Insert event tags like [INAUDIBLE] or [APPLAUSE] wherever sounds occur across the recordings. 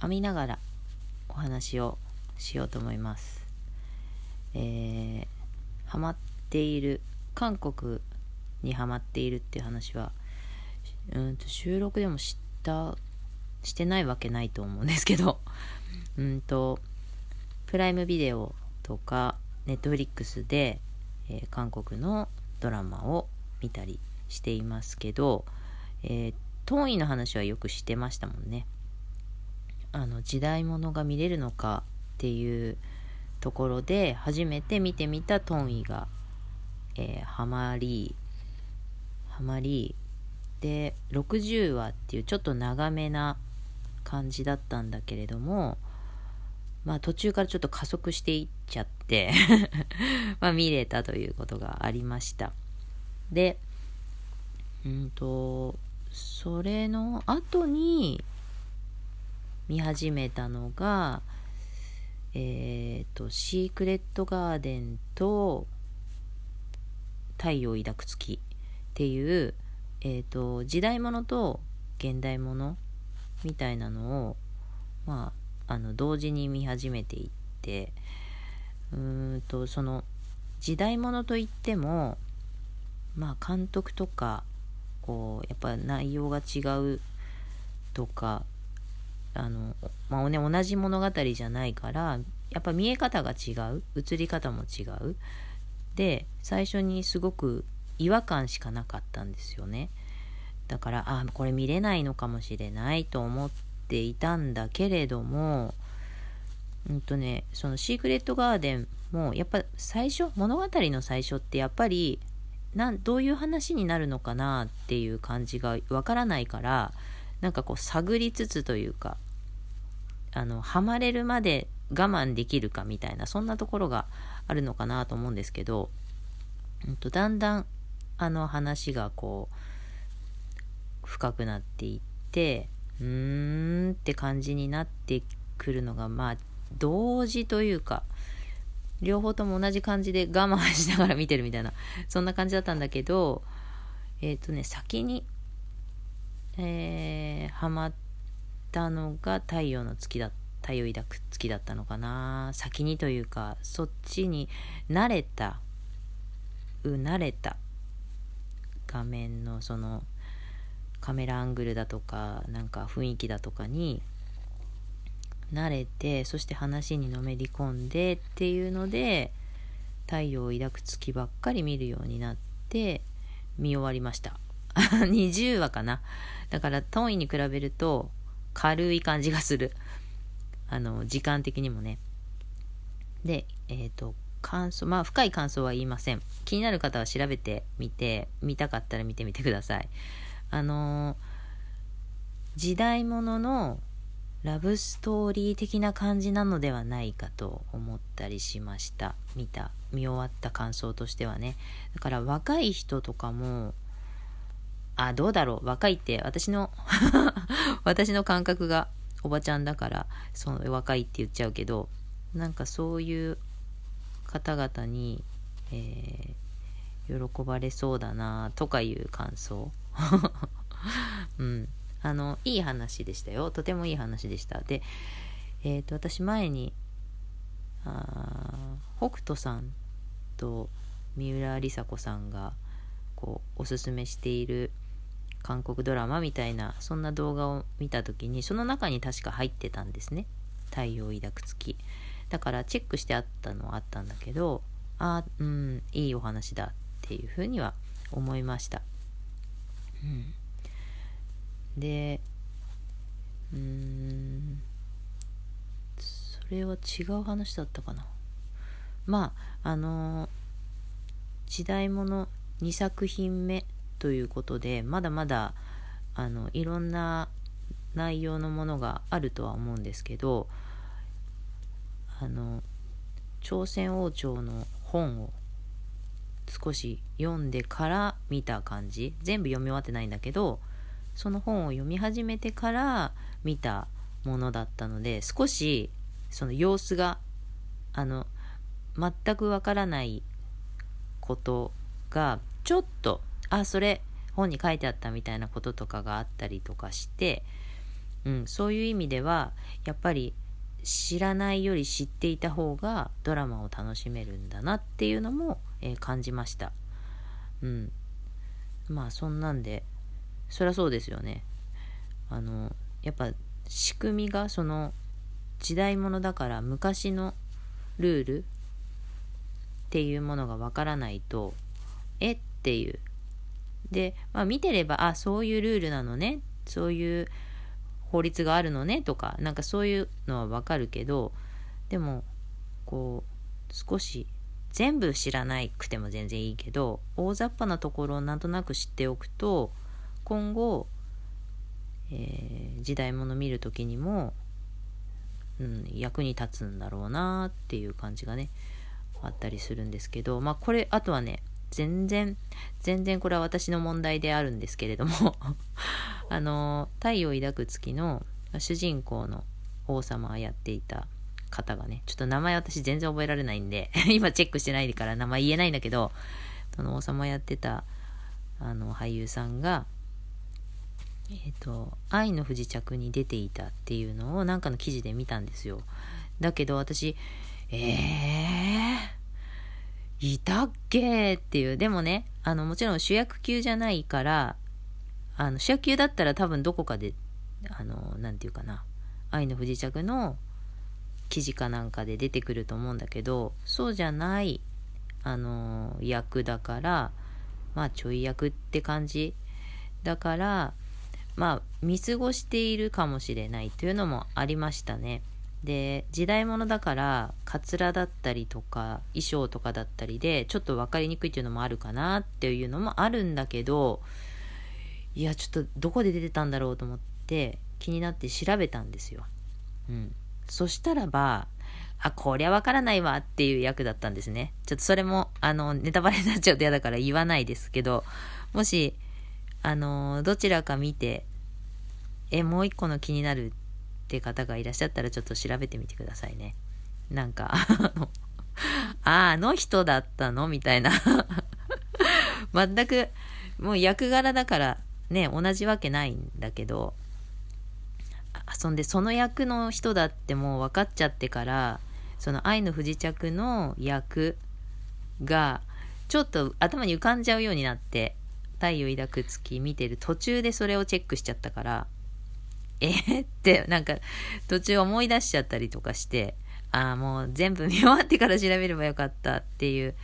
編みながらお話をしようと思います。えー、ハマっている韓国にハマっているっていう話はうんと収録でもしたしてないわけないと思うんですけど [LAUGHS] うんとプライムビデオとかネットフリックスで、えー韓国のドラマを見たりしていますけど、えー、トーイの話はよくしてましたもんね。あの時代物が見れるのかっていうところで初めて見てみたトンイが、えーハマりハマりで60話っていうちょっと長めな感じだったんだけれどもまあ途中からちょっと加速していっちゃって [LAUGHS] まあ見れたということがありました。でうんとそれの後に見始めたのがえっ、とシークレットガーデンと太陽抱く月っていう、えー、と時代物と現代物みたいなのをまああの同時に見始めていってうーんとその時代物といってもまあ監督とかこうやっぱ内容が違うとかあの、まあね、同じ物語じゃないからやっぱ見え方が違う。映り方も違う。で最初にすごく違和感しかなかったんですよね。だからあこれ見れないのかもしれないと思っていたんだけれどもうんとねそのシークレットガーデンもやっぱ最初物語の最初ってやっぱりなんどういう話になるのかなっていう感じがわからないからなんかこう探りつつというかあのハマれるまで我慢できるかみたいなそんなところがあるのかなと思うんですけど、うん、とだんだんあの話がこう深くなっていってうーんって感じになってくるのがまあ同時というか両方とも同じ感じで我慢しながら見てるみたいなそんな感じだったんだけどえっ、とね先にえー、ハマったのが太陽の月だ太陽抱く月だったのかな。先にというかそっちに慣れたう慣れた画面のそのカメラアングルだとかなんか雰囲気だとかに慣れてそして話にのめり込んでっていうので太陽を抱く月ばっかり見るようになって見終わりました。[LAUGHS] 20話かな。だからトンイに比べると軽い感じがする。あの時間的にもね。でえっ、と感想まあ深い感想は言いません。気になる方は調べてみて見たかったら見てみてください。あの時代物のラブストーリー的な感じなのではないかと思ったりしました。見た見終わった感想としてはね。だから若い人とかもあどうだろう。若いって私の [LAUGHS] 私の感覚がおばちゃんだからその若いって言っちゃうけどなんかそういう方々に、えー喜ばれそうだなとかいう感想。[LAUGHS] うん。あのいい話でしたよ。とてもいい話でした。でえっ、と私前にあ北斗さんと三浦梨紗子さんがこうおすすめしている韓国ドラマみたいなそんな動画を見た時にその中に確か入ってたんですね「太陽抱く月」だからチェックしてあったのはあったんだけどあうんいいお話だっていうふうには思いました、うん、でうーんそれは違う話だったかな。まああの時代物2作品目ということでまだまだあのいろんな内容のものがあるとは思うんですけどあの朝鮮王朝の本を少し読んでから見た感じ。全部読み終わってないんだけどその本を読み始めてから見たものだったので少しその様子があの全くわからないことがちょっとあそれ本に書いてあったみたいなこととかがあったりとかしてうん、そういう意味ではやっぱり知らないより知っていた方がドラマを楽しめるんだなっていうのも、えー、感じました。うん。まあそんなんで、そりゃそうですよね。あの、やっぱ仕組みがその時代物だから昔のルールっていうものがわからないと、えっていう。で、まあ見てれば、あ、そういうルールなのね。そういう法律があるのねとかなんかそういうのはわかるけどでもこう少し全部知らなくても全然いいけど大雑把なところをなんとなく知っておくと今後、えー、時代物見る時にも、うん、役に立つんだろうなっていう感じがねあったりするんですけどまあこれあとはね全然全然これは私の問題であるんですけれども [LAUGHS] あの太陽を抱く月の主人公の王様をやっていた方がねちょっと名前私全然覚えられないんで [LAUGHS] 今チェックしてないから名前言えないんだけどその王様やってたあの俳優さんがえっ、ー、と「愛の不時着」に出ていたっていうのをなんかの記事で見たんですよ。だけど私えーいたっけっていう。でもね、あの、もちろん主役級じゃないから、あの、主役級だったら多分どこかで、あの、なんていうかな、愛の不時着の記事かなんかで出てくると思うんだけど、そうじゃない、あの、役だから、まあ、ちょい役って感じ。だから、まあ、見過ごしているかもしれないというのもありましたね。で時代物だからカツラだったりとか衣装とかだったりでちょっと分かりにくいっていうのもあるかなっていうのもあるんだけどいやちょっとどこで出てたんだろうと思って気になって調べたんですよ。うん、そしたらばあこりゃ分からないわっていう役だったんですね。ちょっとそれもあのネタバレになっちゃうと嫌だから言わないですけどもしあのどちらか見てえもう一個の気になるってていう方がいらっしゃったらちょっと調べてみてくださいね。なんか、あの、あ、あの人だったのみたいな全く、もう役柄だからね、同じわけないんだけど、そんでその役の人だってもう分かっちゃってから、その愛の不時着の役が、ちょっと頭に浮かんじゃうようになって、太陽抱く月見てる途中でそれをチェックしちゃったから、えー、ってなんか途中思い出しちゃったりとかしてああもう全部見終わってから調べればよかったっていう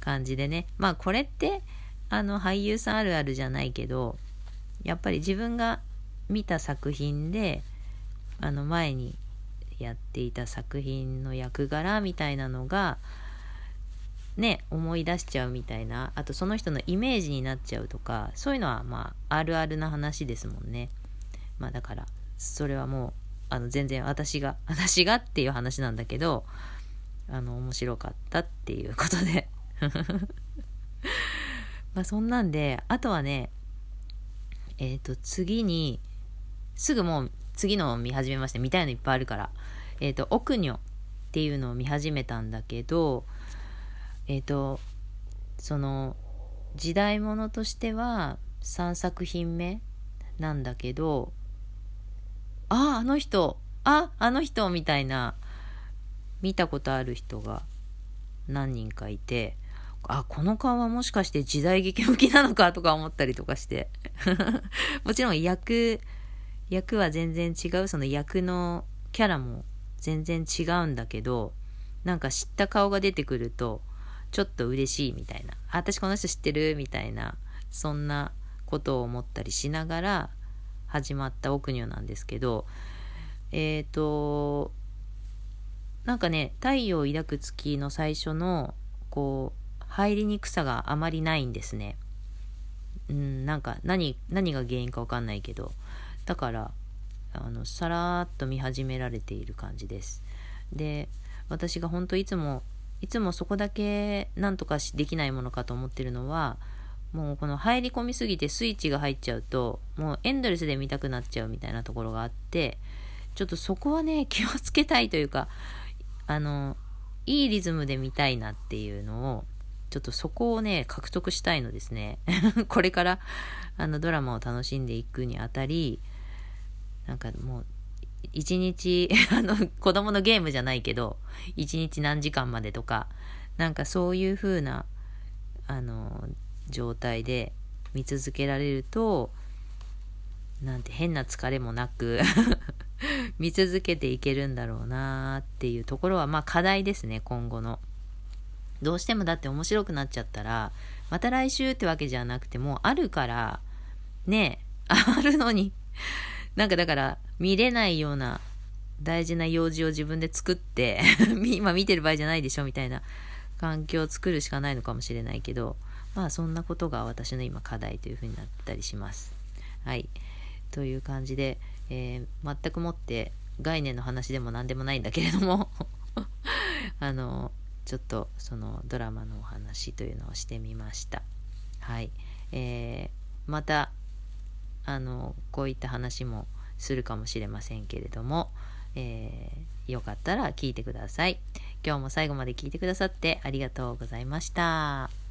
感じでねまあこれってあの俳優さんあるあるじゃないけどやっぱり自分が見た作品であの前にやっていた作品の役柄みたいなのがね思い出しちゃうみたいなあとその人のイメージになっちゃうとかそういうのはまああるあるな話ですもんね。まあだからそれはもうあの全然私が [LAUGHS] 私がっていう話なんだけどあの面白かったっていうことで。[LAUGHS] まあそんなんであとはねえっ、ー、と次にすぐもう次のを見始めまして見たいのいっぱいあるから。えっ、ー、と奥女っていうのを見始めたんだけどえっ、ー、とその時代物としては3作品目なんだけどああ、あの人、あ、あの人みたいな、見たことある人が何人かいて、あ、この顔はもしかして時代劇向きなのかとか思ったりとかして。[LAUGHS] もちろん役、役は全然違う、その役のキャラも全然違うんだけど、なんか知った顔が出てくると、ちょっと嬉しいみたいな。あ、私この人知ってるみたいな、そんなことを思ったりしながら、始まった奥女なんですけどえっ、ー、となんかね太陽を抱く月の最初のこう入りにくさがあまりないんですね。うんなんか何何が原因か分かんないけどだからあのさらっと見始められている感じです。で私が本当いつもいつもそこだけなんとかできないものかと思ってるのはもうこの入り込みすぎてスイッチが入っちゃうともうエンドレスで見たくなっちゃうみたいなところがあってちょっとそこはね [LAUGHS] 気をつけたいというかあのいいリズムで見たいなっていうのをちょっとそこをね獲得したいのですね。[LAUGHS] これからあのドラマを楽しんでいくにあたりなんかもう一日 [LAUGHS] あの子供のゲームじゃないけど一日何時間までとかなんかそういう風なあの状態で見続けられるとなんて変な疲れもなく [LAUGHS] 見続けていけるんだろうなっていうところはまあ課題ですね今後の。どうしてもだって面白くなっちゃったらまた来週ってわけじゃなくてもあるからねあるのになんかだから見れないような大事な用事を自分で作って [LAUGHS] 今見てる場合じゃないでしょみたいな環境を作るしかないのかもしれないけどまあそんなことが私の今課題というふうになったりします。はい。という感じで、えー、全くもって概念の話でも何でもないんだけれども [LAUGHS] あのちょっとそのドラマのお話というのをしてみました。はい。えー、またあのこういった話もするかもしれませんけれども、えー、よかったら聞いてください。今日も最後まで聞いてくださってありがとうございました。